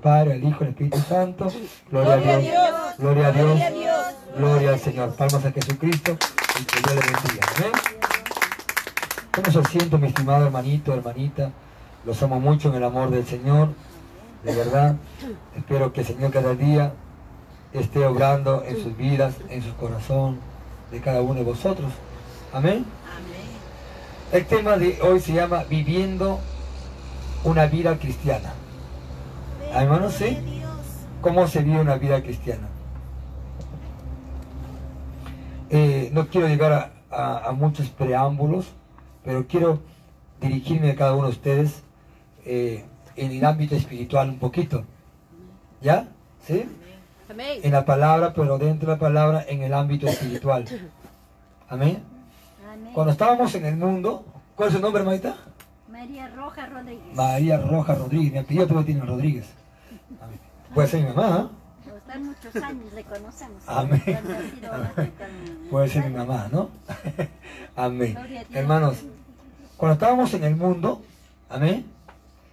Padre, al Hijo, al Espíritu Santo. Gloria, a Dios. Gloria a Dios. Gloria al Señor. Palmas a Jesucristo y que Dios le bendiga. Amén. Tome su asiento, mi estimado hermanito, hermanita. Los amo mucho en el amor del Señor. De verdad. Espero que el Señor cada día esté obrando en sus vidas, en su corazón, de cada uno de vosotros. Amén. El tema de hoy se llama Viviendo una vida cristiana. Hermanos, ¿sí? ¿Cómo se vive una vida cristiana? Eh, no quiero llegar a, muchos preámbulos, pero quiero dirigirme a cada uno de ustedes eh, en el ámbito espiritual un poquito. ¿Ya? ¿Sí? En la palabra, pero dentro de la palabra, en el ámbito espiritual. Amén. Cuando estábamos en el mundo, ¿cuál es su nombre, Maita? María Roja Rodríguez. María Roja Rodríguez. Mi apellido todavía tiene Rodríguez. Puede ser mi mamá. ¿eh? muchos años le conocemos. Amén. Puede ser mi mamá, ¿no? amén. Hermanos, cuando estábamos en el mundo, amén.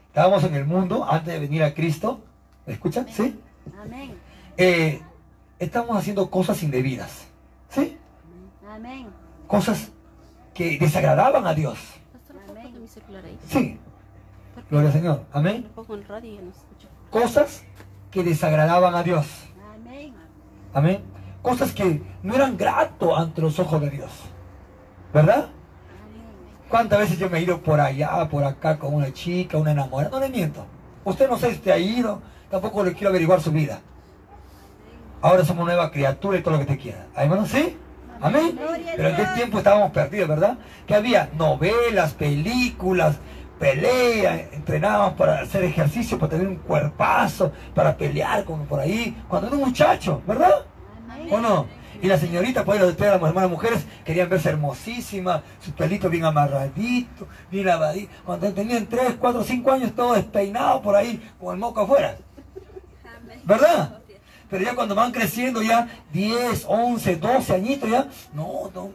Estábamos en el mundo antes de venir a Cristo. ¿Me escuchan? ¿Sí? Amén. Eh, estamos haciendo cosas indebidas. ¿Sí? Amén. Cosas que desagradaban a Dios. Sí. Gloria al Señor. Amén. Cosas que desagradaban a Dios. Amén. Cosas que no eran grato ante los ojos de Dios. ¿Verdad? ¿Cuántas veces yo me he ido por allá, por acá con una chica, una enamorada? No le miento. Usted no sé si te ha ido, tampoco le quiero averiguar su vida. Ahora somos nueva criatura y todo lo que te quiera. Hermano, ¿sí? Amén. Pero en qué tiempo estábamos perdidos, ¿verdad? Que había novelas, películas, pelea, entrenábamos para hacer ejercicio, para tener un cuerpazo, para pelear como por ahí, cuando era un muchacho, ¿verdad? ¿O no? Y la señorita, pues los de las hermanas mujeres querían verse hermosísimas, sus pelitos bien amarraditos, bien lavaditos. Cuando tenían 3, 4, 5 años, todo despeinado por ahí, con el moco afuera. ¿Verdad? Pero ya cuando van creciendo, ya 10, 11, 12 añitos, ya, no, no,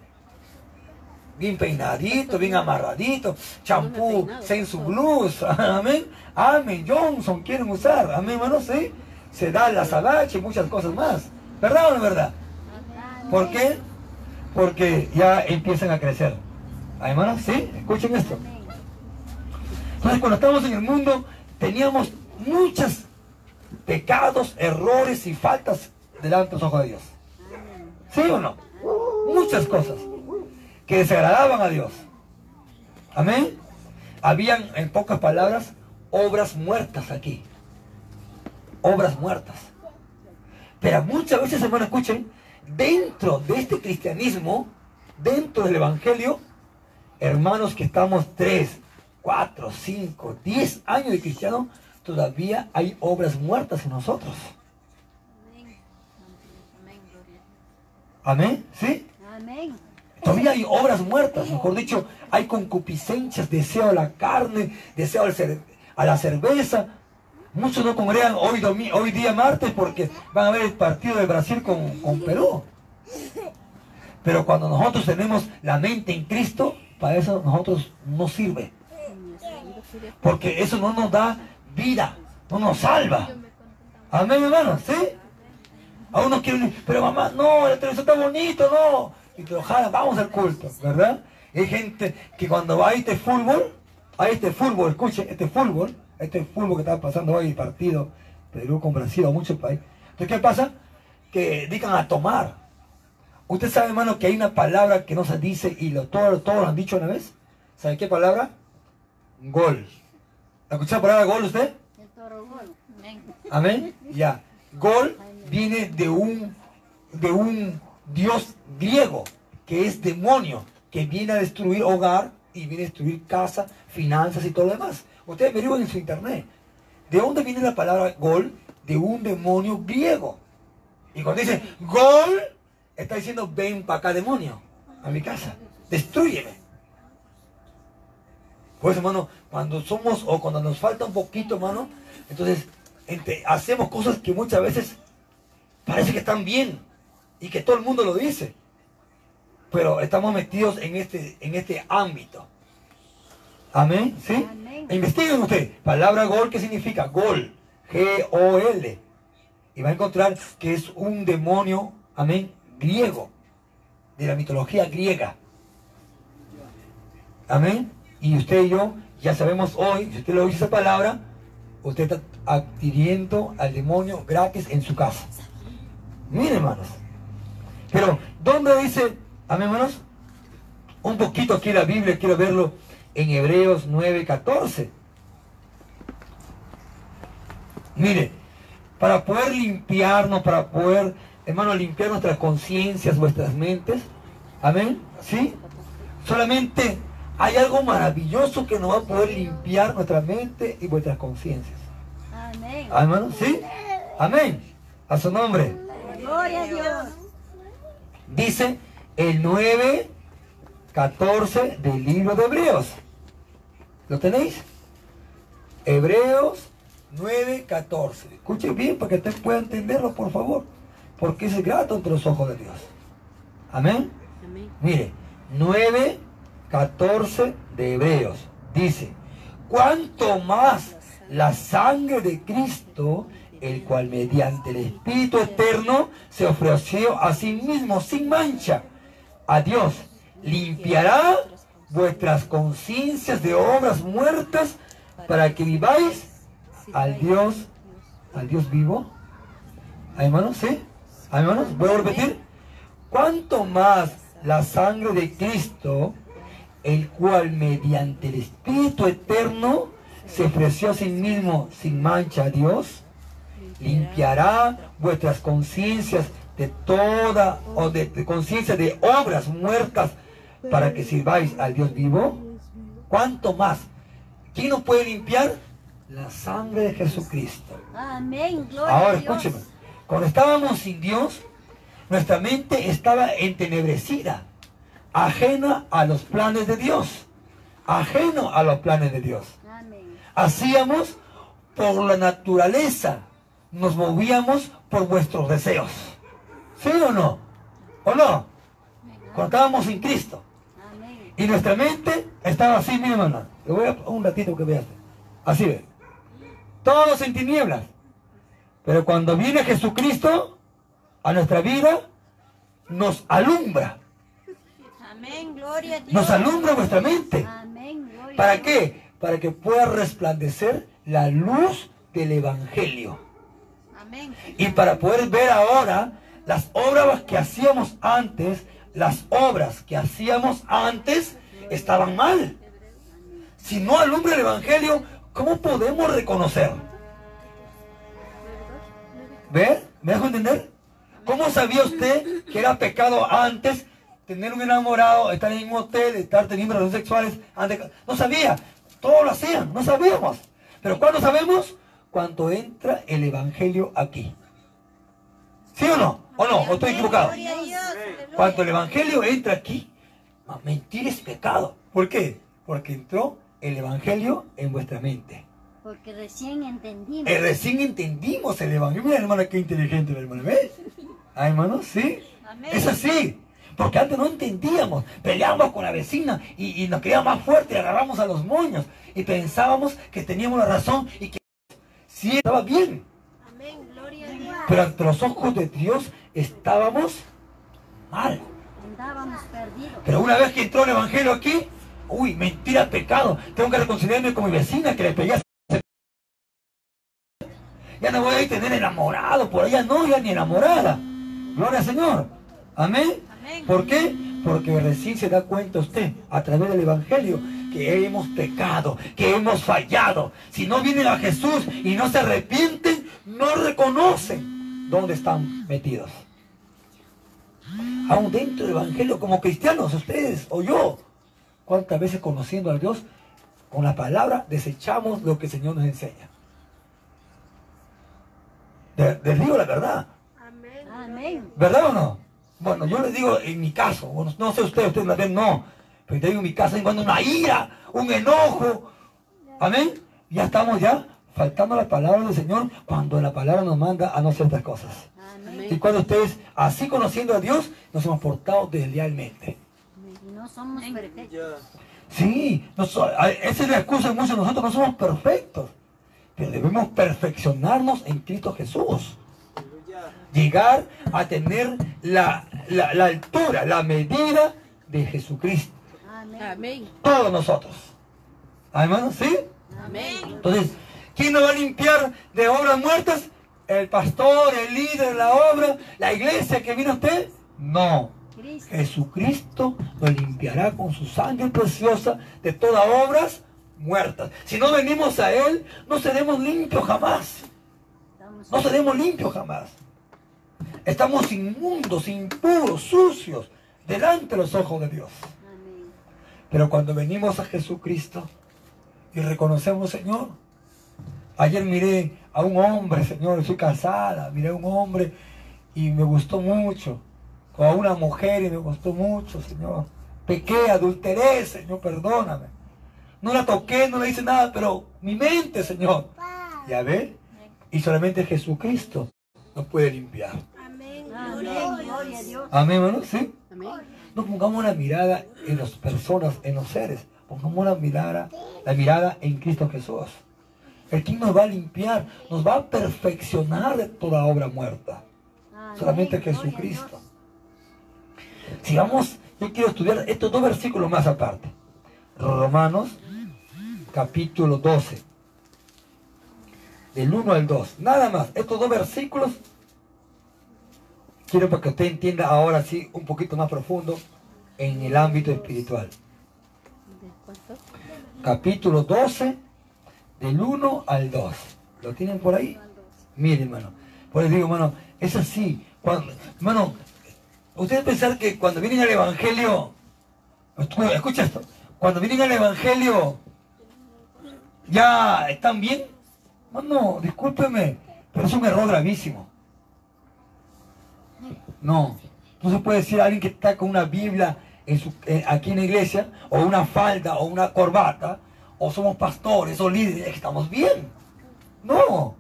bien peinadito, bien amarradito, champú, su blues, amén, amén, Johnson quieren usar, amén, hermano, sí, se da la salache y muchas cosas más, ¿verdad o no verdad? ¿Por qué? Porque ya empiezan a crecer, hermanos, sí, escuchen esto. Entonces cuando estamos en el mundo teníamos muchos pecados, errores y faltas delante de los ojos de Dios. ¿Sí o no? Muchas cosas que desagradaban a Dios. Amén. Habían, en pocas palabras, obras muertas aquí. Obras muertas. Pero muchas veces, hermano, escuchen, dentro de este cristianismo, dentro del Evangelio, hermanos que estamos 3, 4, 5, 10 años de cristiano, todavía hay obras muertas en nosotros. Amén. ¿Sí? Amén. Todavía hay obras muertas, mejor dicho, hay concupiscencias, deseo a la carne, deseo a la cerveza. Muchos no congregan hoy, hoy día martes porque van a ver el partido de Brasil con, Perú. Pero cuando nosotros tenemos la mente en Cristo, para eso nosotros no sirve. Porque eso no nos da vida, no nos salva. Amén, hermano, ¿sí? A uno quiere pero mamá, no, el televisor está bonito, no y te ojalá vamos al culto, ¿verdad? hay gente que cuando va a este fútbol, a este fútbol, escuchen, este fútbol, este fútbol que está pasando hoy, partido Perú con Brasil o muchos países. Entonces, ¿qué pasa? Que digan a tomar. Usted sabe, hermano, que hay una palabra que no se dice y lo, todos, todos lo han dicho una vez. ¿Sabe qué palabra? Gol. ¿Ha escuchado la palabra gol usted? El. Amén. Ya. Gol viene de un, de un Dios griego, que es demonio, que viene a destruir hogar y viene a destruir casa, finanzas y todo lo demás. Ustedes averiguan en su internet. ¿De dónde viene la palabra gol? De un demonio griego. Y cuando dice gol, está diciendo ven para acá demonio, a mi casa, destruyeme. Pues hermano, cuando somos o cuando nos falta un poquito, hermano, entonces hacemos cosas que muchas veces parece que están bien y que todo el mundo lo dice pero estamos metidos en este, en este ámbito. Amén, ¿sí? Investiguen ustedes. Palabra gol, ¿qué significa? Gol. G-O-L. Y va a encontrar que es un demonio, amén, griego, de la mitología griega. Amén. Y usted y yo ya sabemos hoy, si usted le oye esa palabra, usted está adquiriendo al demonio gratis en su casa. Miren, hermanos. Pero, ¿dónde dice, amén, hermanos? Un poquito aquí la Biblia, quiero verlo en Hebreos 9:14. Mire, para poder limpiarnos, para poder, hermano, limpiar nuestras conciencias, vuestras mentes, amén, ¿sí? Solamente hay algo maravilloso que nos va a poder limpiar nuestra mente y vuestras conciencias. Amén. Hermano, ¿sí? Amén. A su nombre. Gloria a Dios. Dice el 9, 14 del libro de Hebreos. ¿Lo tenéis? Hebreos 9, 14. Escuchen bien para que usted pueda entenderlo, por favor. Porque es grato entre los ojos de Dios. Amén. Mire, 9, 14 de Hebreos. Dice, cuanto más la sangre de Cristo, el cual mediante el Espíritu Eterno se ofreció a sí mismo sin mancha a Dios, limpiará vuestras conciencias de obras muertas para que viváis al Dios, al Dios vivo. ¿Hay hermanos? ¿Sí? ¿Hay hermanos? Voy a repetir. Cuanto más la sangre de Cristo, el cual mediante el Espíritu Eterno se ofreció a sí mismo sin mancha a Dios, limpiará vuestras conciencias de toda o de, de conciencia de obras muertas para que sirváis al Dios vivo. ¿Cuánto más? ¿Quién nos puede limpiar? La sangre de Jesucristo. Amén. Gloria Ahora a Dios. escúcheme. Cuando estábamos sin Dios, nuestra mente estaba entenebrecida, ajena a los planes de Dios. Ajeno a los planes de Dios. Amén. Hacíamos por la naturaleza, nos movíamos por vuestros deseos. ¿Sí o no? ¿O no? Cuando estábamos sin Cristo. Y nuestra mente estaba así, mi hermana. Le voy a un ratito que veas. Así ve. Todos en tinieblas. Pero cuando viene Jesucristo a nuestra vida, nos alumbra. Amén. Gloria a Dios. Nos alumbra vuestra mente. Amén. Gloria ¿Para qué? Para que pueda resplandecer la luz del Evangelio. Y para poder ver ahora las obras que hacíamos antes, las obras que hacíamos antes estaban mal. Si no alumbra el Evangelio, ¿cómo podemos reconocer? ¿Ve? ¿Me dejo entender? ¿Cómo sabía usted que era pecado antes tener un enamorado, estar en un hotel, estar teniendo relaciones sexuales? Antes? No sabía. Todos lo hacían, no sabíamos. Pero ¿cuándo sabemos? Cuando entra el Evangelio aquí. ¿Sí o no? ¿O no? ¿O estoy equivocado? Cuando el Evangelio entra aquí, mentir es pecado. ¿Por qué? Porque entró el Evangelio en vuestra mente. Porque recién entendimos. Eh, recién entendimos el Evangelio. Mira, hermana, qué inteligente la hermana. ¿Ves? Ah, hermano, sí. Amén. Es así. Porque antes no entendíamos. Peleábamos con la vecina y, y nos quedábamos más fuertes y agarramos a los moños. Y pensábamos que teníamos la razón y que sí estaba bien. Amén. Gloria a Dios. Pero ante los ojos de Dios estábamos mal. Andábamos perdidos. Pero una vez que entró el Evangelio aquí, uy, mentira, pecado. Tengo que reconciliarme con mi vecina que le pegué. Ya no voy a tener enamorado por allá, no, ya ni enamorada. Gloria al Señor. Amén. Amén. ¿Por qué? Porque recién se da cuenta usted a través del Evangelio que hemos pecado, que hemos fallado. Si no vienen a Jesús y no se arrepienten, no reconocen dónde están metidos. Aún dentro del Evangelio, como cristianos, ustedes o yo, ¿cuántas veces conociendo a Dios, con la palabra desechamos lo que el Señor nos enseña? De- Les digo la verdad. Amén. ¿Verdad o no? Bueno, yo les digo en mi caso, no sé ustedes, ustedes la ven, no. Pero te digo en mi caso, cuando una ira, un enojo. Amén. Ya estamos ya faltando la palabra del Señor cuando la palabra nos manda a no hacer estas cosas. Amén. Y cuando ustedes, así conociendo a Dios, nos hemos portado deslealmente. No somos perfectos. Sí, no so- a- esa es la excusa de muchos de nosotros, no somos perfectos. pero debemos perfeccionarnos en Cristo Jesús. Llegar a tener la, la, la altura, la medida de Jesucristo. Amén. Todos nosotros. Hermanos, ¿sí? Amén. Entonces, ¿quién nos va a limpiar de obras muertas? ¿El pastor, el líder de la obra, la iglesia que vino a usted? No. Cristo. Jesucristo nos limpiará con su sangre preciosa de todas obras muertas. Si no venimos a Él, no seremos limpios jamás. No seremos limpios jamás. Estamos inmundos, impuros, sucios, delante de los ojos de Dios. Pero cuando venimos a Jesucristo y reconocemos, Señor, ayer miré a un hombre, Señor, soy casada, miré a un hombre y me gustó mucho, o a una mujer y me gustó mucho, Señor. Pequé, adulteré, Señor, perdóname. No la toqué, no le hice nada, pero mi mente, Señor. Ya ve, y solamente Jesucristo nos puede limpiar. Amén. Gloria a Dios. Amén, hermano, ¿sí? Amén. No pongamos la mirada en las personas, en los seres. Pongamos la mirada, la mirada en Cristo Jesús. El quien nos va a limpiar, nos va a perfeccionar de toda obra muerta. Solamente Jesucristo. Dios. Si vamos, yo quiero estudiar estos dos versículos más aparte. Romanos, capítulo 12. Del 1 al 2. Nada más. Estos dos versículos. Quiero para que usted entienda ahora sí un poquito más profundo en el ámbito espiritual. Capítulo 12, del 1 al 2. ¿Lo tienen por ahí? Miren, hermano. Por eso digo, hermano, es así. Cuando, hermano, ustedes pensar que cuando vienen al Evangelio, escu- escucha esto, cuando vienen al Evangelio, ya están bien. Hermano, discúlpeme, pero es un error gravísimo. No, no se puede decir a alguien que está con una Biblia en su- eh, aquí en la iglesia, o una falda, o una corbata, o somos pastores o líderes, que estamos bien. No,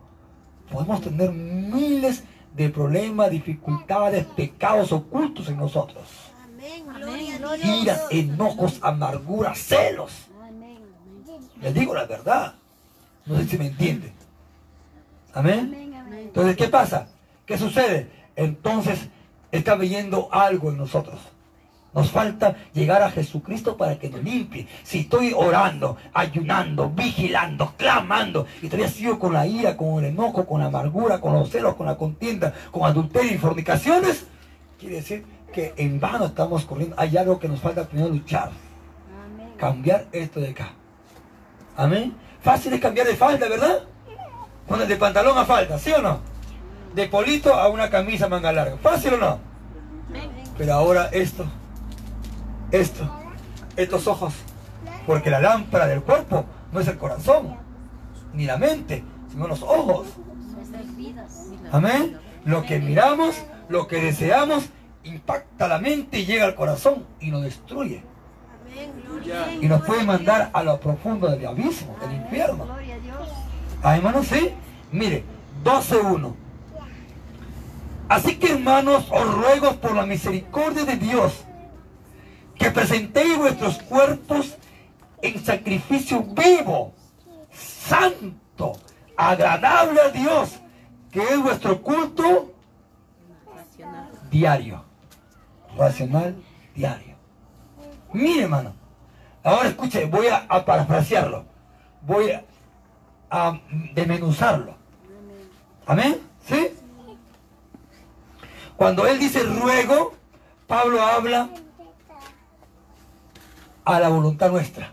podemos tener miles de problemas, dificultades, pecados ocultos en nosotros. Iras, enojos, amarguras, celos. Amén. Les digo la verdad. No sé si me. Amén. Amén. Entonces, ¿qué pasa? ¿Qué sucede? Entonces, está viendo algo en nosotros. Nos falta llegar a Jesucristo para que nos limpie. Si estoy orando, ayunando, vigilando, clamando, y todavía sigo con la ira, con el enojo, con la amargura, con los celos, con la contienda, con adulterio y fornicaciones, quiere decir que en vano estamos corriendo. Hay algo que nos falta primero luchar. Amén. Cambiar esto de acá. Amén. Fácil es cambiar de falda, ¿verdad? Bueno, de pantalón a falda, ¿sí o no? De polito a una camisa manga larga. ¿Fácil o no? Pero ahora esto, esto, estos ojos. Porque la lámpara del cuerpo no es el corazón, ni la mente, sino los ojos. Amén. Lo que miramos, lo que deseamos, impacta la mente y llega al corazón y nos destruye. Y nos puede mandar a lo profundo del abismo, del infierno. Ah, hermanos, sí. Mire, 12.1. Así que hermanos, os ruego por la misericordia de Dios que presentéis vuestros cuerpos en sacrificio vivo, santo, agradable a Dios, que es vuestro culto diario, racional diario. Mire, hermano, ahora escuche, voy a, parafrasearlo, voy a, a desmenuzarlo. Amén, ¿sí? Cuando él dice ruego, Pablo habla a la voluntad nuestra.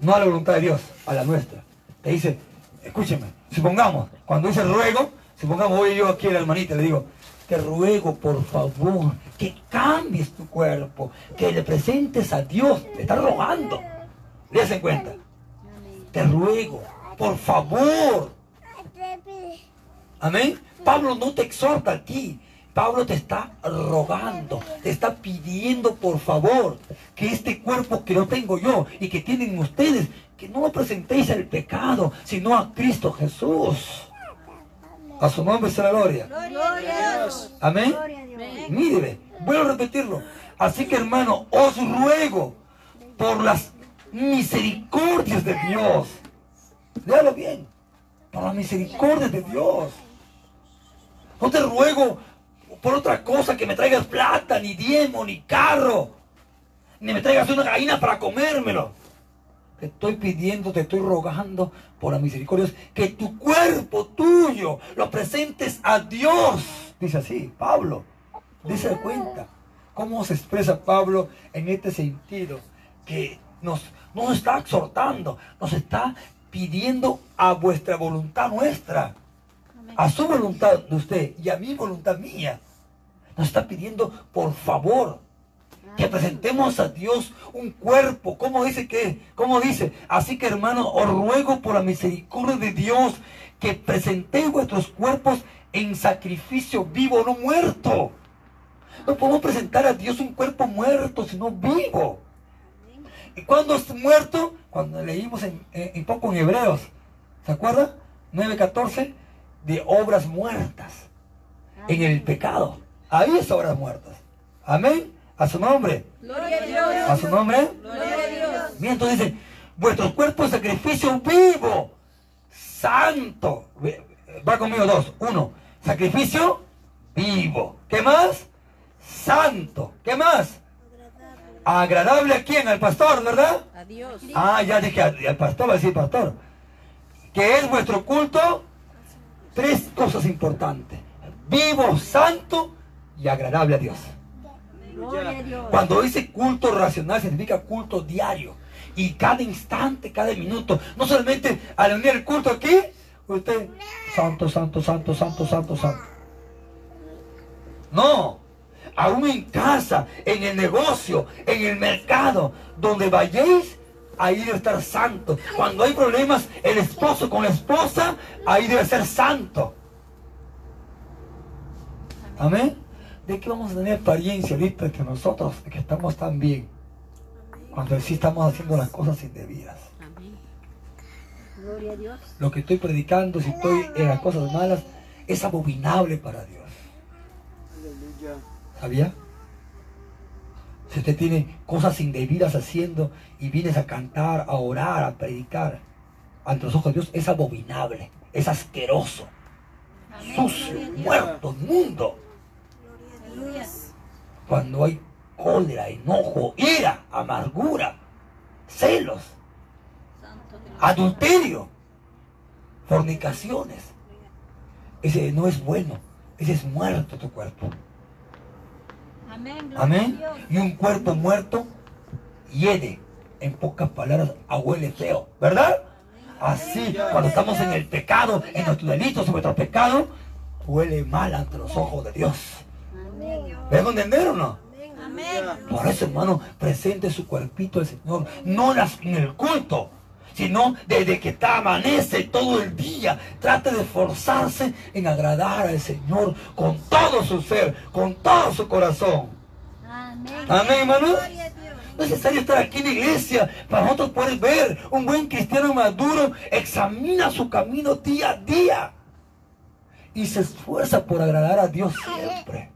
No a la voluntad de Dios, a la nuestra. Te dice, escúcheme, supongamos, cuando dice ruego, supongamos voy yo aquí a la hermanita le digo, te ruego por favor que cambies tu cuerpo, que le presentes a Dios, te está rogando. ¿Le hacen cuenta? Te ruego, por favor. Amén. Pablo no te exhorta a ti. Pablo te está rogando, te está pidiendo por favor que este cuerpo que no tengo yo y que tienen ustedes, que no lo presentéis al pecado, sino a Cristo Jesús. A su nombre sea la gloria. Gloria a Dios. Amén. Míreme, vuelvo a repetirlo. Así que hermano, os ruego por las misericordias de Dios. Léalo bien. por la misericordia de Dios. No te ruego por otra cosa que me traigas plata, ni diezmo, ni carro, ni me traigas una gallina para comérmelo. Te estoy pidiendo, te estoy rogando por la misericordia, que tu cuerpo tuyo lo presentes a Dios. Dice así, Pablo. Dice cuenta cómo se expresa Pablo en este sentido, que nos, nos está exhortando, nos está pidiendo a vuestra voluntad nuestra, a su voluntad de usted y a mi voluntad mía. Nos está pidiendo, por favor, que presentemos a Dios un cuerpo. ¿Cómo dice que? ¿Cómo dice? Así que hermano, os ruego por la misericordia de Dios que presentéis vuestros cuerpos en sacrificio vivo, no muerto. No podemos presentar a Dios un cuerpo muerto, sino vivo. ¿Y cuando es muerto? Cuando leímos en, en poco en Hebreos, ¿se acuerda? 9.14, de obras muertas en el pecado. Ahí es obras muertas. Amén. A su nombre. Gloria a Dios. A su nombre. Gloria a Dios. Bien, entonces dice, vuestros cuerpos sacrificio vivo, santo. Va conmigo dos. Uno, sacrificio vivo. ¿Qué más? Santo. ¿Qué más? Agradable a quién? Al pastor, ¿verdad? A Dios. Ah, ya dije al, al pastor, va a decir pastor. Que es vuestro culto. Tres cosas importantes. Vivo, santo y agradable a Dios. Cuando dice culto racional significa culto diario. Y cada instante, cada minuto. No solamente al venir el culto aquí, usted, santo, santo, santo, santo, santo, santo. No. Aún en casa, en el negocio, en el mercado, donde vayáis, ahí debe estar santo. Cuando hay problemas, el esposo con la esposa, ahí debe ser santo. Amén. ¿De qué vamos a tener apariencia ahorita que nosotros, que estamos tan bien? Cuando sí estamos haciendo las cosas indebidas. Amén. Gloria a Dios. Lo que estoy predicando, si estoy en las cosas malas, es abominable para Dios. ¿Sabía? Si usted tiene cosas indebidas haciendo y vienes a cantar, a orar, a predicar ante los ojos de Dios, es abominable, es asqueroso, sucio, muerto. Aleluya. Cuando hay cólera, enojo, ira, amargura, celos, adulterio, fornicaciones. Ese no es bueno, ese es muerto tu cuerpo. Amén. Y un cuerpo muerto hiede. En pocas palabras, a huele feo, ¿verdad? Así, cuando estamos en el pecado, en nuestros delitos, en nuestro pecado, huele mal ante los ojos de Dios. ¿Me entender o no? Por eso, hermano, presente su cuerpito al Señor, no las- en el culto, sino desde que está amanece todo el día. Trate de esforzarse en agradar al Señor con todo su ser, con todo su corazón. Amén. Amén, hermanos. No es necesario estar aquí en la iglesia para nosotros poder ver un buen cristiano maduro examina su camino día a día y se esfuerza por agradar a Dios siempre.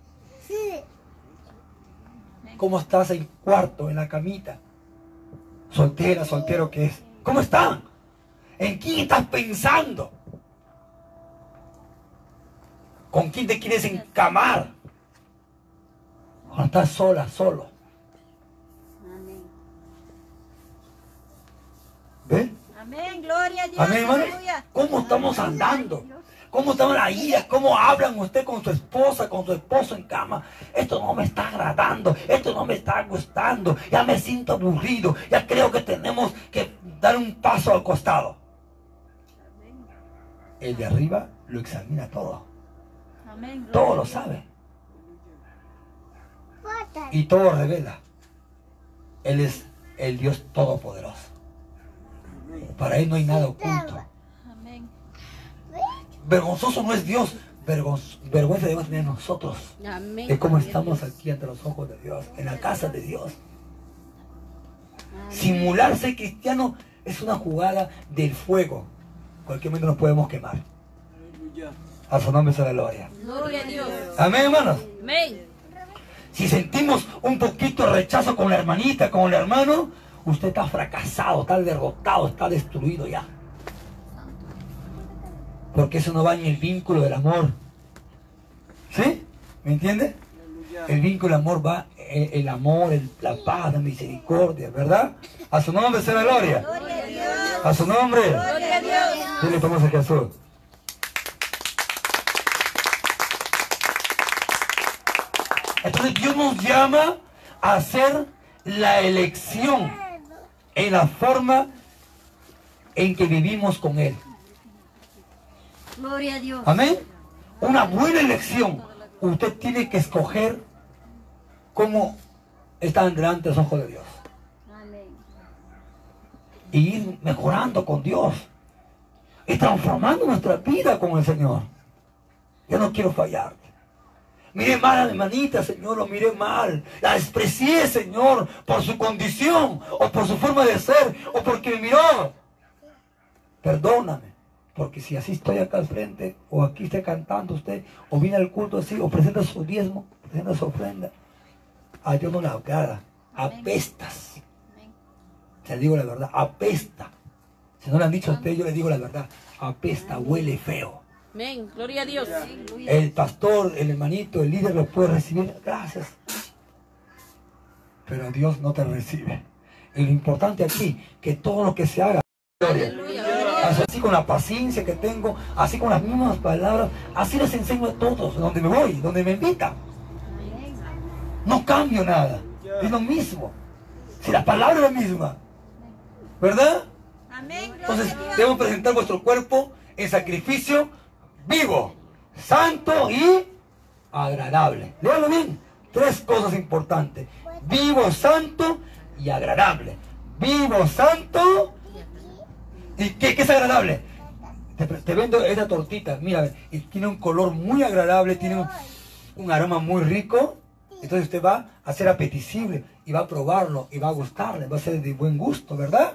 ¿Cómo estás en cuarto, en la camita? Soltera, soltero que es. ¿Cómo están? ¿En quién estás pensando? ¿Con quién te quieres encamar? Cuando estás sola, solo. Amén. Amén. Gloria a Dios. Amén, hermano. ¿Cómo estamos andando? ¿Cómo estamos la ira? ¿Cómo hablan usted con su esposa, con su esposo en cama? Esto no me está agradando, esto no me está gustando, ya me siento aburrido, ya creo que tenemos que dar un paso al costado. El de arriba lo examina todo, todo lo sabe y todo revela. Él es el Dios todopoderoso. Para él no hay nada oculto. Vergonzoso no es Dios, vergüenza debemos tener nosotros Amén. de cómo Gloria a estamos aquí ante los ojos de Dios, en la casa de Dios. Amén. Simular ser cristiano es una jugada del fuego. Cualquier momento nos podemos quemar. A su nombre sea la gloria. Gloria a Dios. Amén, hermanos. Amén. Si sentimos un poquito de rechazo con la hermanita, con el hermano, usted está fracasado, está derrotado, está destruido ya. Porque eso no va en el vínculo del amor. ¿Sí? ¿Me entiende? El vínculo del amor va eh, el, amor, el- la paz, la misericordia, ¿verdad? A su nombre sea la gloria. A su nombre. Dile vamos a Jesús. Entonces Dios nos llama a hacer la elección en la forma en que vivimos con Él. Gloria a Dios. Amén. Una buena elección. Usted tiene que escoger cómo están delante de los ojos de Dios. Amén. Y ir mejorando con Dios. Y transformando nuestra vida con el Señor. Yo no quiero fallar. Miré mal a mi hermanita, Señor, lo miré mal. La desprecié, Señor, por su condición, o por su forma de ser, o porque me miró. Perdóname, porque si así estoy acá al frente, o aquí esté cantando usted, o viene al culto así, o presenta su diezmo, presenta su ofrenda, a Dios no le agrada. Apestas. Amén. Te digo la verdad, apesta. Si no le han dicho a usted, yo le digo la verdad. Apesta, huele feo. Amén. Gloria a Dios. El pastor, el hermanito, el líder lo puede recibir. Gracias. Pero Dios no te recibe. Y lo importante aquí, que todo lo que se haga, gloria. Así con la paciencia que tengo, así con las mismas palabras, así les enseño a todos, donde me voy, donde me invitan. No cambio nada. Es lo mismo. Si la palabra es la misma. ¿Verdad? Entonces, debemos presentar vuestro cuerpo en sacrificio vivo, santo y agradable. Léalo bien. Tres cosas importantes. Vivo, santo y agradable. Vivo, santo. ¿Y qué, qué es agradable? Te, te vendo esta tortita, mira, y tiene un color muy agradable, tiene un, un aroma muy rico. Entonces usted va a ser apetecible y va a probarlo y va a gustarle, va a ser de buen gusto, ¿verdad?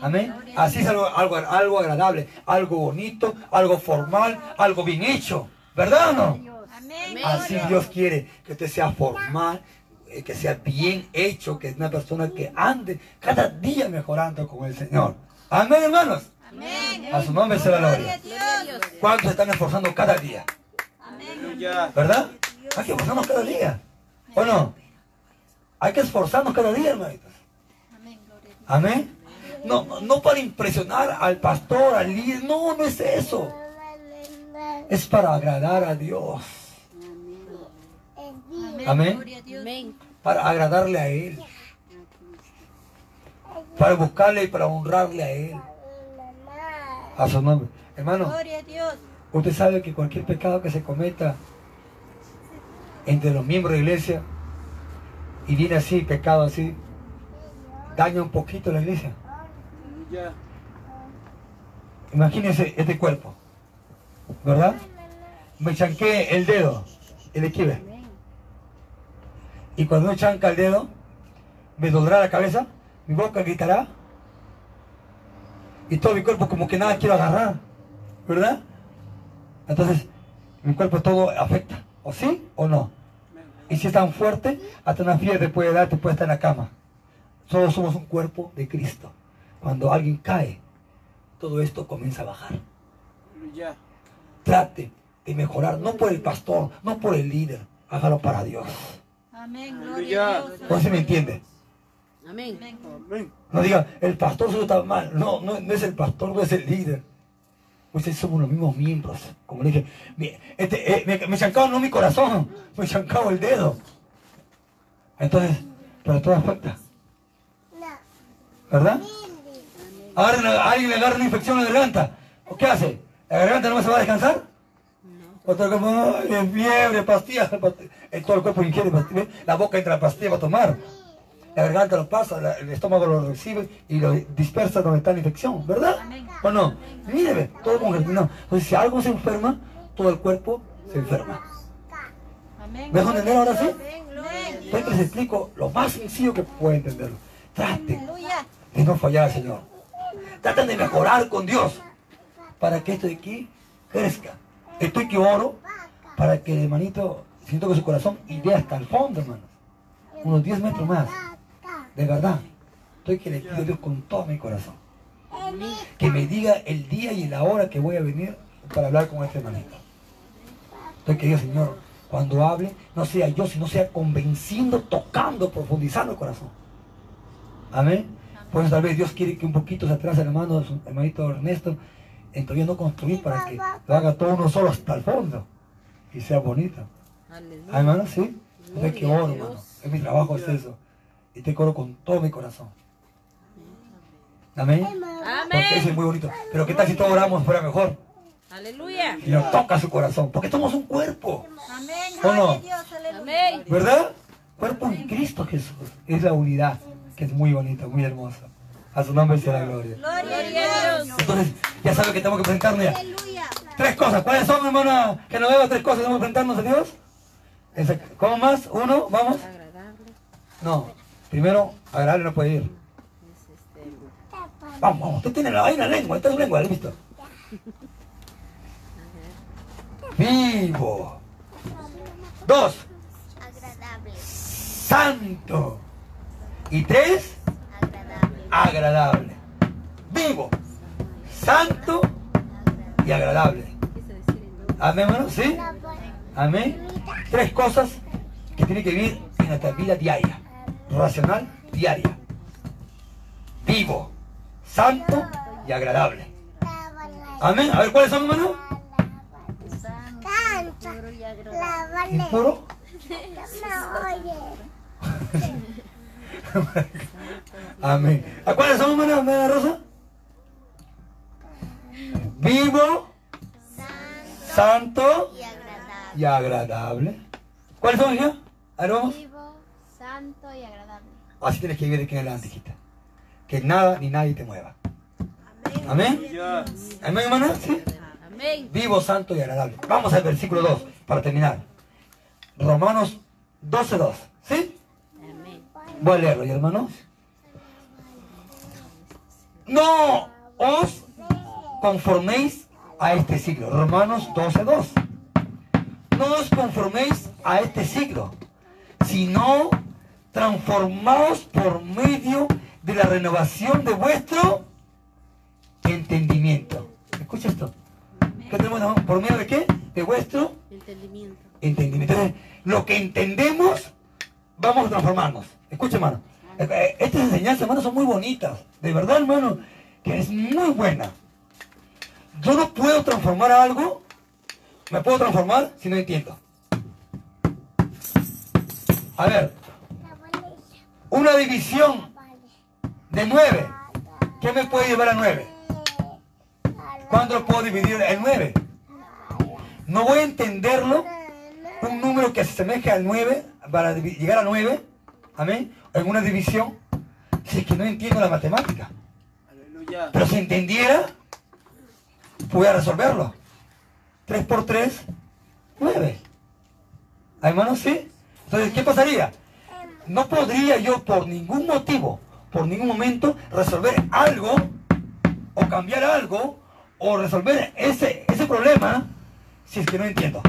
Amén. Así es algo, algo, algo agradable, algo bonito, algo formal, algo bien hecho. ¿Verdad o no? Amén. Así Dios quiere que usted sea formal, eh, que sea bien hecho, que es una persona que ande cada día mejorando con el Señor. Amén, hermanos. Amén. A su nombre sea la Gloria. ¿Cuántos se están esforzando cada día? Amén. ¿Verdad? Hay que esforzarnos cada día. ¿O no? Hay que esforzarnos cada día, hermanitos. Amén. Gloria a Dios. Amén. No, no para impresionar al pastor, al líder. No, no es eso. Es para agradar a Dios. Amén. Amén. Gloria a Dios. Amén. Para agradarle a Él. Para buscarle y para honrarle a Él. A su nombre. Hermano, usted sabe que cualquier pecado que se cometa entre los miembros de la iglesia y viene así, pecado así, daña un poquito la iglesia. Imagínense este cuerpo, ¿verdad? Me chanqué el dedo, el esquive. Y cuando me chanca el dedo, me dolerá la cabeza, mi boca gritará. Y todo mi cuerpo como que nada quiero agarrar, ¿verdad? Entonces, mi cuerpo todo afecta, ¿o sí o no? Y si es tan fuerte, hasta una fiebre puede dar, te puede estar en la cama. Todos somos un cuerpo de Cristo. Cuando alguien cae, todo esto comienza a bajar. Trate de mejorar, no por el pastor, no por el líder, hágalo para Dios. Amén. Gloria a Dios. ¿No se me entiende? Amén. Amén. No diga, el pastor solo está mal. No, no, no es el pastor, no es el líder. Ustedes somos los mismos miembros. Como le dije, mi- este, eh, me, me chancado no mi corazón, me chancado el dedo. Entonces, pero todo afecta. ¿Verdad? Agarren a- alguien le agarra una infección en la garganta. ¿O qué hace? ¿La garganta no se va a descansar? Otro como, ay, fiebre, pastillas, pasti- eh, todo el cuerpo ingiere pastillas, la boca entra la pastilla para tomar. La garganta lo pasa, la- el estómago lo recibe y lo dispersa donde está la infección, ¿verdad? ¿O no? Mire, todo congestionado. Entonces, si algo se enferma, todo el cuerpo se enferma. ¿Me dejo entender ahora sí? Entonces les explico lo más sencillo que pueda entenderlo. Traten de no fallar al Señor. Traten de mejorar con Dios para que esto de aquí crezca. Estoy que oro para que el hermanito siento que su corazón iré hasta el fondo, hermanos. Unos 10 metros más. De verdad. Estoy que le pido a Dios con todo mi corazón. Que me diga el día y la hora que voy a venir para hablar con este hermanito. Entonces que Señor, cuando hable, no sea yo, sino sea convenciendo, tocando, profundizando el corazón. Amén. Pues tal vez Dios quiere que un poquito se atrase el hermano, su hermanito Ernesto, entonces no construir para que lo haga todo uno solo hasta el fondo y sea bonito. Aleluya. hermano, sí. Es que oro, hermano. Es mi trabajo, es eso. Y te coro con todo mi corazón. Amén. Amén. Porque eso es muy bonito. Pero ¿qué tal si todos oramos fuera mejor? Aleluya. Y nos toca su corazón. Porque somos un cuerpo. Amén. ¿O no? Amén. ¿Verdad? Cuerpo en Cristo Jesús. Es la unidad. Que es muy bonita, muy hermosa. A su nombre sea la gloria. Gloria a Dios. Entonces, ya sabe que tenemos que presentarnos ya. Tres cosas. ¿Cuáles son, hermana? Que nos vemos tres cosas. Tenemos que presentarnos a Dios. ¿Cómo más? Uno, vamos. No. Primero, agradable no puede ir. Vamos, vamos. Usted tiene la, vaina lengua. Esta es lengua, ¿lo visto? Vivo. Dos. Santo. Y tres. Agradable. Agradable. Vivo. Santo y agradable. Amén, hermano. ¿Sí? Amén. Tres cosas que tiene que vivir en nuestra vida diaria. Racional, diaria. Vivo, santo y agradable. Amén. A ver, ¿cuáles son, hermano? ¿Y puro? Amén. ¿A cuáles son, hermano, hermana Rosa? Vivo, santo y agradable. ¿Cuáles son, hija? A vamos. Vivo, santo y agradable. Así tienes que vivir de aquí en adelante, hijita. Que nada ni nadie te mueva. Amén. Amén, hermana. ¿Sí? Amén. Vivo, santo y agradable. Vamos al versículo 2 para terminar. Romanos 12, 2. ¿Sí? Amén. Voy a leerlo, hermanos. No os conforméis a este siglo. Romanos 12, 2 no os conforméis a este siglo, sino transformaos por medio de la renovación de vuestro entendimiento. ¿Escucha esto? ¿Qué tenemos? ¿Por medio de qué? De vuestro entendimiento. entendimiento. Entonces, lo que entendemos, vamos a transformarnos. Escucha, hermano. Eh, estas enseñanzas, hermano, son muy bonitas. De verdad, hermano, que es muy buena. Yo no puedo transformar algo ¿Me puedo transformar si no entiendo? A ver, una división de nueve. ¿Qué me puede llevar a nueve? ¿Cuándo puedo dividir en nueve? No voy a entenderlo, un número que se asemeje al nueve, para llegar a nueve, amén, en una división, si es que no entiendo la matemática. Pero si entendiera, pudiera resolverlo. 3 por 3, 9. Hermanos, ¿sí? Entonces, ¿qué pasaría? No podría yo por ningún motivo, por ningún momento, resolver algo o cambiar algo o resolver ese, ese problema si es que no entiendo.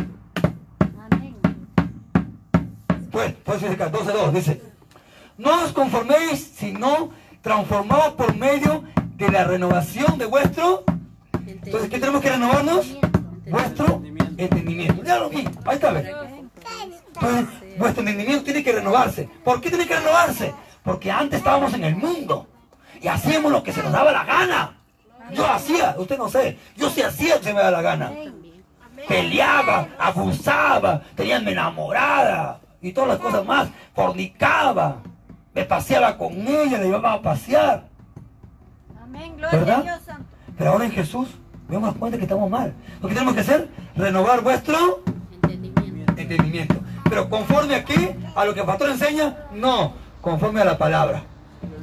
Pues, pues acá, 12.2 dice, no os conforméis, sino transformados por medio de la renovación de vuestro. Entonces, ¿qué tenemos que renovarnos? vuestro entendimiento. Ya lo vi, ahí está, ver. Entonces, vuestro entendimiento tiene que renovarse. ¿Por qué tiene que renovarse? Porque antes estábamos en el mundo y hacíamos lo que se nos daba la gana. Yo hacía, usted no sé, yo sí hacía lo que se me daba la gana. Peleaba, abusaba, tenía enamorada y todas las cosas más. Fornicaba, me paseaba con ella, le llevaba a pasear. ¿Verdad? Pero ahora en Jesús Vemos cuenta que estamos mal. Lo que tenemos que hacer, renovar vuestro entendimiento. Pero conforme aquí, a lo que el pastor enseña, no, conforme a la palabra.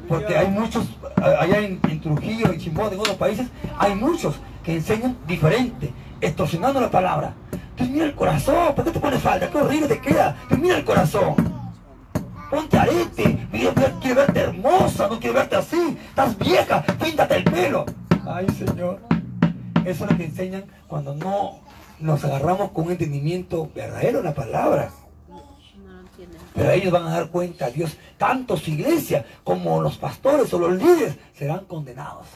Porque hay muchos, allá en, Trujillo, en Chimbón, en otros países, hay muchos que enseñan diferente, extorsionando la palabra. Entonces mira el corazón, ¿por qué te pones falda? Qué horrible te queda. Mira el corazón. Ponte arete, quiero verte hermosa, no quiero verte así. Estás vieja, píntate el pelo. Ay, Señor. Eso es lo que enseñan cuando no nos agarramos con un entendimiento verdadero de la palabra. Pero ellos van a dar cuenta, Dios, tanto su iglesia como los pastores o los líderes serán condenados.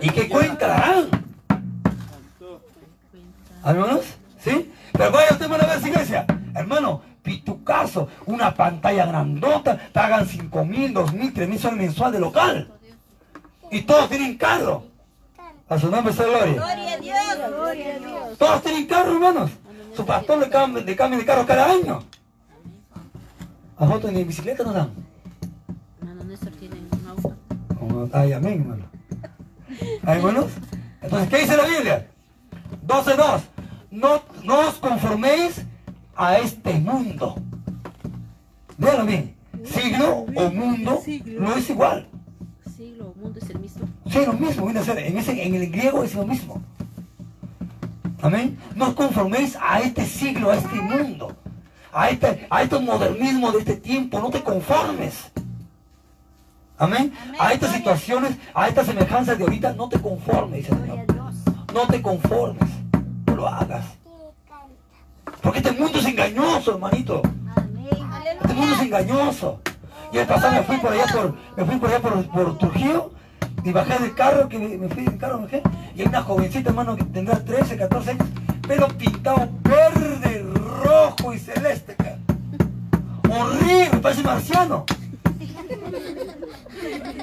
¿Y qué cuenta darán? Hermanos, ¿sí? Pero vaya usted a ver, iglesia. Hermano, tu caso, una pantalla grandota, pagan 5 mil, 2 mil, 3 mil soles mensual de local. Y todos tienen carro. A su nombre sea gloria. Gloria a Dios. Gloria a Dios. Todos tienen carro, hermanos. Su pastor le cambia, le cambia de carro cada año. A nosotros ni bicicleta nos dan. Hermano Néstor tiene un auto. Como- Ay, amén, hermano. Ay, hermanos. Entonces, ¿qué dice la Biblia? 12.2. No, no os conforméis a este mundo. Véanlo bien. Siglo o mundo no es igual. Siglo, mundo es el mismo. Sí, lo mismo, viene a ser. En, ese, en el griego es lo mismo. Amén. No os conforméis a este siglo, a este mundo. A este, a este modernismo de este tiempo. No te conformes. Amén. A estas situaciones, a estas semejanzas de ahorita, no te conformes, dice el Señor. No te conformes. No lo hagas. Porque este mundo es engañoso, hermanito. Este mundo es engañoso. Y el pasado me fui por allá por, me fui por allá por, por Trujillo y bajé del carro, que me, me fui del carro, bajé, y hay una jovencita, hermano, que tendrá 13, 14 años, pelo pintado verde, rojo y celeste. ca. Horrible, parece marciano.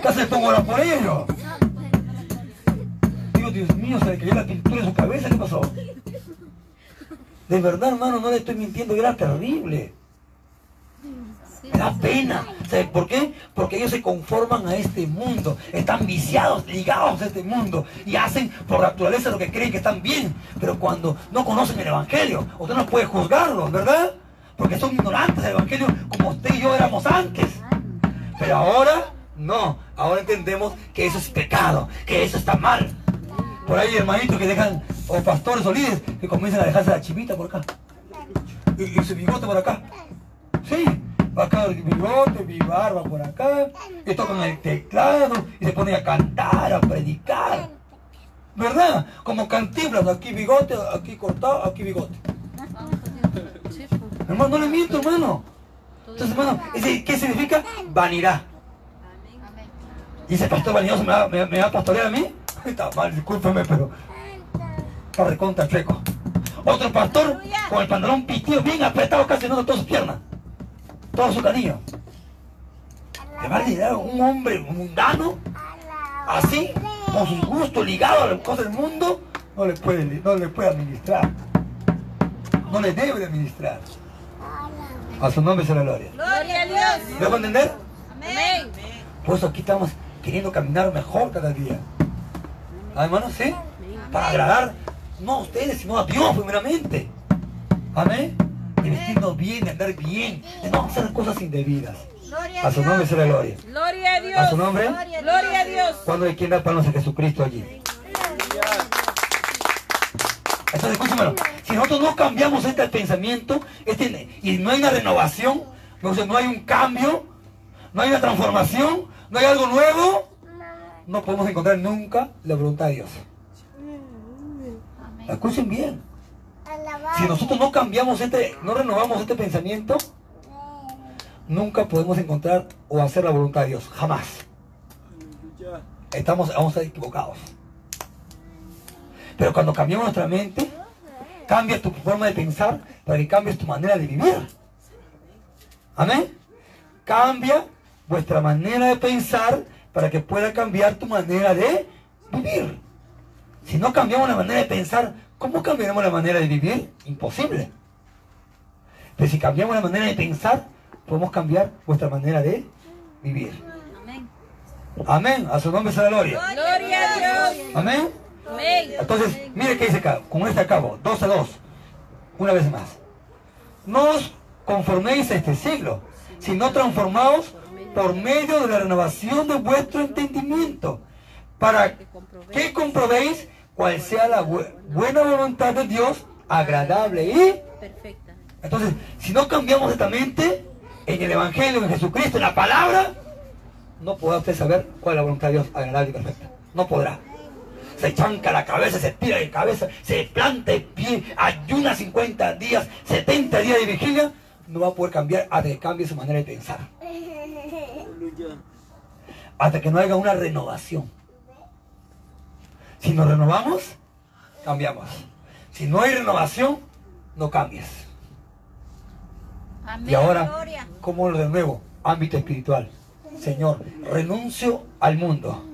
Casi pongo la por ello. Digo, Dios mío, se le cayó la pintura en su cabeza, ¿qué pasó? De verdad, hermano, no le estoy mintiendo, era terrible. Da pena. ¿Sabe por qué? Porque ellos se conforman a este mundo. Están viciados, ligados a este mundo. Y hacen por naturaleza lo que creen que están bien. Pero cuando no conocen el Evangelio, usted no puede juzgarlos, ¿verdad? Porque son ignorantes del Evangelio como usted y yo éramos antes. Pero ahora, no. Ahora entendemos que eso es pecado, que eso está mal. Por ahí hermanitos que dejan, o pastores o líderes, que comienzan a dejarse la chivita por acá. Y, y su bigote por acá. Sí, acá el bigote, mi barba por acá, y tocan el teclado, y se ponen a cantar, a predicar. ¿Verdad? Como cantimblas, aquí bigote, aquí cortado, aquí bigote. Hermano, no le miento, hermano. Entonces, hermano, ¿qué significa? Vanidad. Y ese pastor vanidoso me va, me, va a pastorear a mí. Está mal, discúlpeme, pero está recontra treco. Otro pastor con el pantalón pitido bien apretado, casi no todas sus piernas. Todo su canillo. Le va a liderar un hombre mundano, así, con sus gustos ligados a las cosas del mundo, no le puede, no le puede administrar. No le debe de administrar. A su nombre se la gloria. Gloria a Dios. ¿Me a entender? Amén. Por eso aquí estamos queriendo caminar mejor cada día. ¿Ah, hermanos? ¿Sí? Para agradar no a ustedes, sino a Dios primeramente. Amén. Y vestirnos bien, de andar bien, de no hacer cosas indebidas. A a su nombre Dios. se la gloria. Gloria a Dios. A su nombre. Gloria a Dios. Cuando hay quien da palmas a Jesucristo allí. Entonces, escúchame, si nosotros no cambiamos este pensamiento este, y no hay una renovación, entonces no hay un cambio, no hay una transformación, no hay algo nuevo, no podemos encontrar nunca la voluntad de Dios. Escuchen bien. Si nosotros no cambiamos este, no renovamos este pensamiento, nunca podemos encontrar o hacer la voluntad de Dios. Jamás. Estamos, vamos a equivocados. Pero cuando cambiamos nuestra mente, cambia tu forma de pensar para que cambies tu manera de vivir. Amén. Cambia vuestra manera de pensar para que pueda cambiar tu manera de vivir. Si no cambiamos la manera de pensar, ¿cómo cambiaremos la manera de vivir? Imposible. Pero si cambiamos la manera de pensar, podemos cambiar vuestra manera de vivir. Amén. A su nombre sea la gloria. Gloria a Dios. Amén. Amén. Entonces, mire qué dice acá, con este acabo, 12 a 2, una vez más. No os conforméis a este siglo, sino transformaos por medio de la renovación de vuestro entendimiento, para que comprobéis cuál sea la bu- buena voluntad de Dios, agradable y... Perfecta. Entonces, si no cambiamos esta mente en el Evangelio, en Jesucristo, en la palabra, no podrá usted saber cuál es la voluntad de Dios agradable y perfecta. No podrá. Se chanca la cabeza, se tira de cabeza, se planta de pie, ayuna 50 días, 70 días de vigilia, no va a poder cambiar hasta que cambie su manera de pensar. Hasta que no haya una renovación. Si nos renovamos, cambiamos. Si no hay renovación, no cambies. Amén. Y ahora, como lo de nuevo, ámbito espiritual. Señor, renuncio al mundo,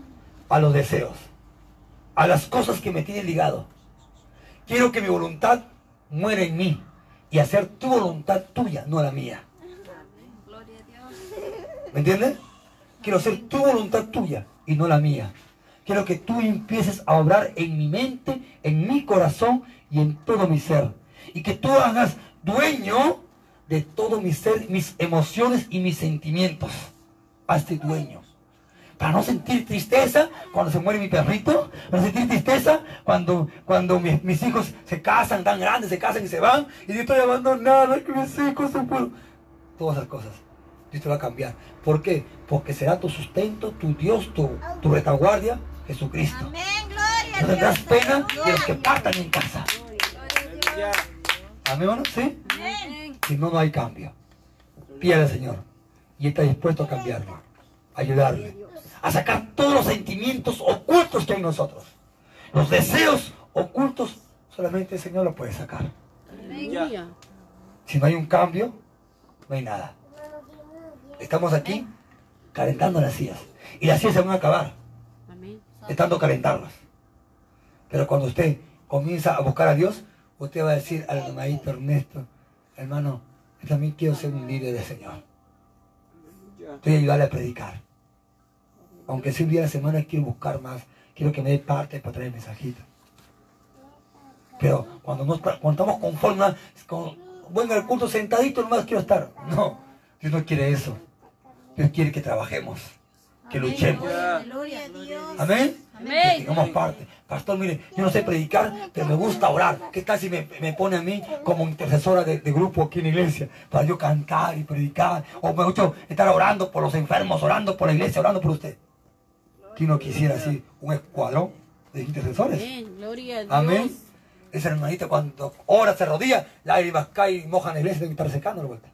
a los deseos, a las cosas que me tienen ligado. Quiero que mi voluntad muera en mí y hacer tu voluntad tuya, no la mía. Gloria a Dios. ¿Me entiendes? Quiero hacer tu voluntad tuya y no la mía. Quiero que tú empieces a obrar en mi mente, en mi corazón y en todo mi ser. Y que tú hagas dueño de todo mi ser, mis emociones y mis sentimientos. Hazte dueño. Para no sentir tristeza cuando se muere mi perrito. Para no sentir tristeza cuando, cuando mis, mis hijos se casan tan grandes, se casan y se van. Y yo estoy abandonado, que mis hijos se fueron. Todas esas cosas. Dios te va a cambiar. ¿Por qué? Porque será tu sustento, tu Dios, tu, tu retaguardia, Jesucristo. Amén. Gloria No a tendrás Dios. pena de los que partan en casa. Amén, hermano? ¿Sí? Amén. Si no, no hay cambio. Pídale al Señor. Y está dispuesto a cambiarlo. A ayudarle. A sacar todos los sentimientos ocultos que hay en nosotros. Los deseos ocultos, solamente el Señor lo puede sacar. Si no hay un cambio, no hay nada. Estamos aquí calentando las sillas. Y las sillas se van a acabar, Amén. estando calentarlas. Pero cuando usted comienza a buscar a Dios, usted va a decir al hermanito Ernesto, hermano, yo también quiero ser un líder del Señor. Estoy ayudarle a predicar. Aunque sea un día a la semana, quiero buscar más. Quiero que me dé parte para traer mensajitos. Pero cuando, no, cuando estamos conformes, con, venga al culto sentadito, nomás quiero estar. No, Dios no quiere eso. Dios quiere que trabajemos, que luchemos. Gloria a Dios. Amén. Que Amén. tengamos parte. Pastor, mire, yo no sé predicar, pero me gusta orar. ¿Qué tal si me, me pone a mí como intercesora de, de grupo aquí en la iglesia? Para yo cantar y predicar. O me gusta estar orando por los enfermos, orando por la iglesia, orando por usted. ¿Quién no quisiera así un escuadrón de intercesores? Amén. Gloria a Dios. Amén. Esa hermanita cuando ora, se rodilla, lágrimas caen y mojan la iglesia, debe estar secando la vuelta.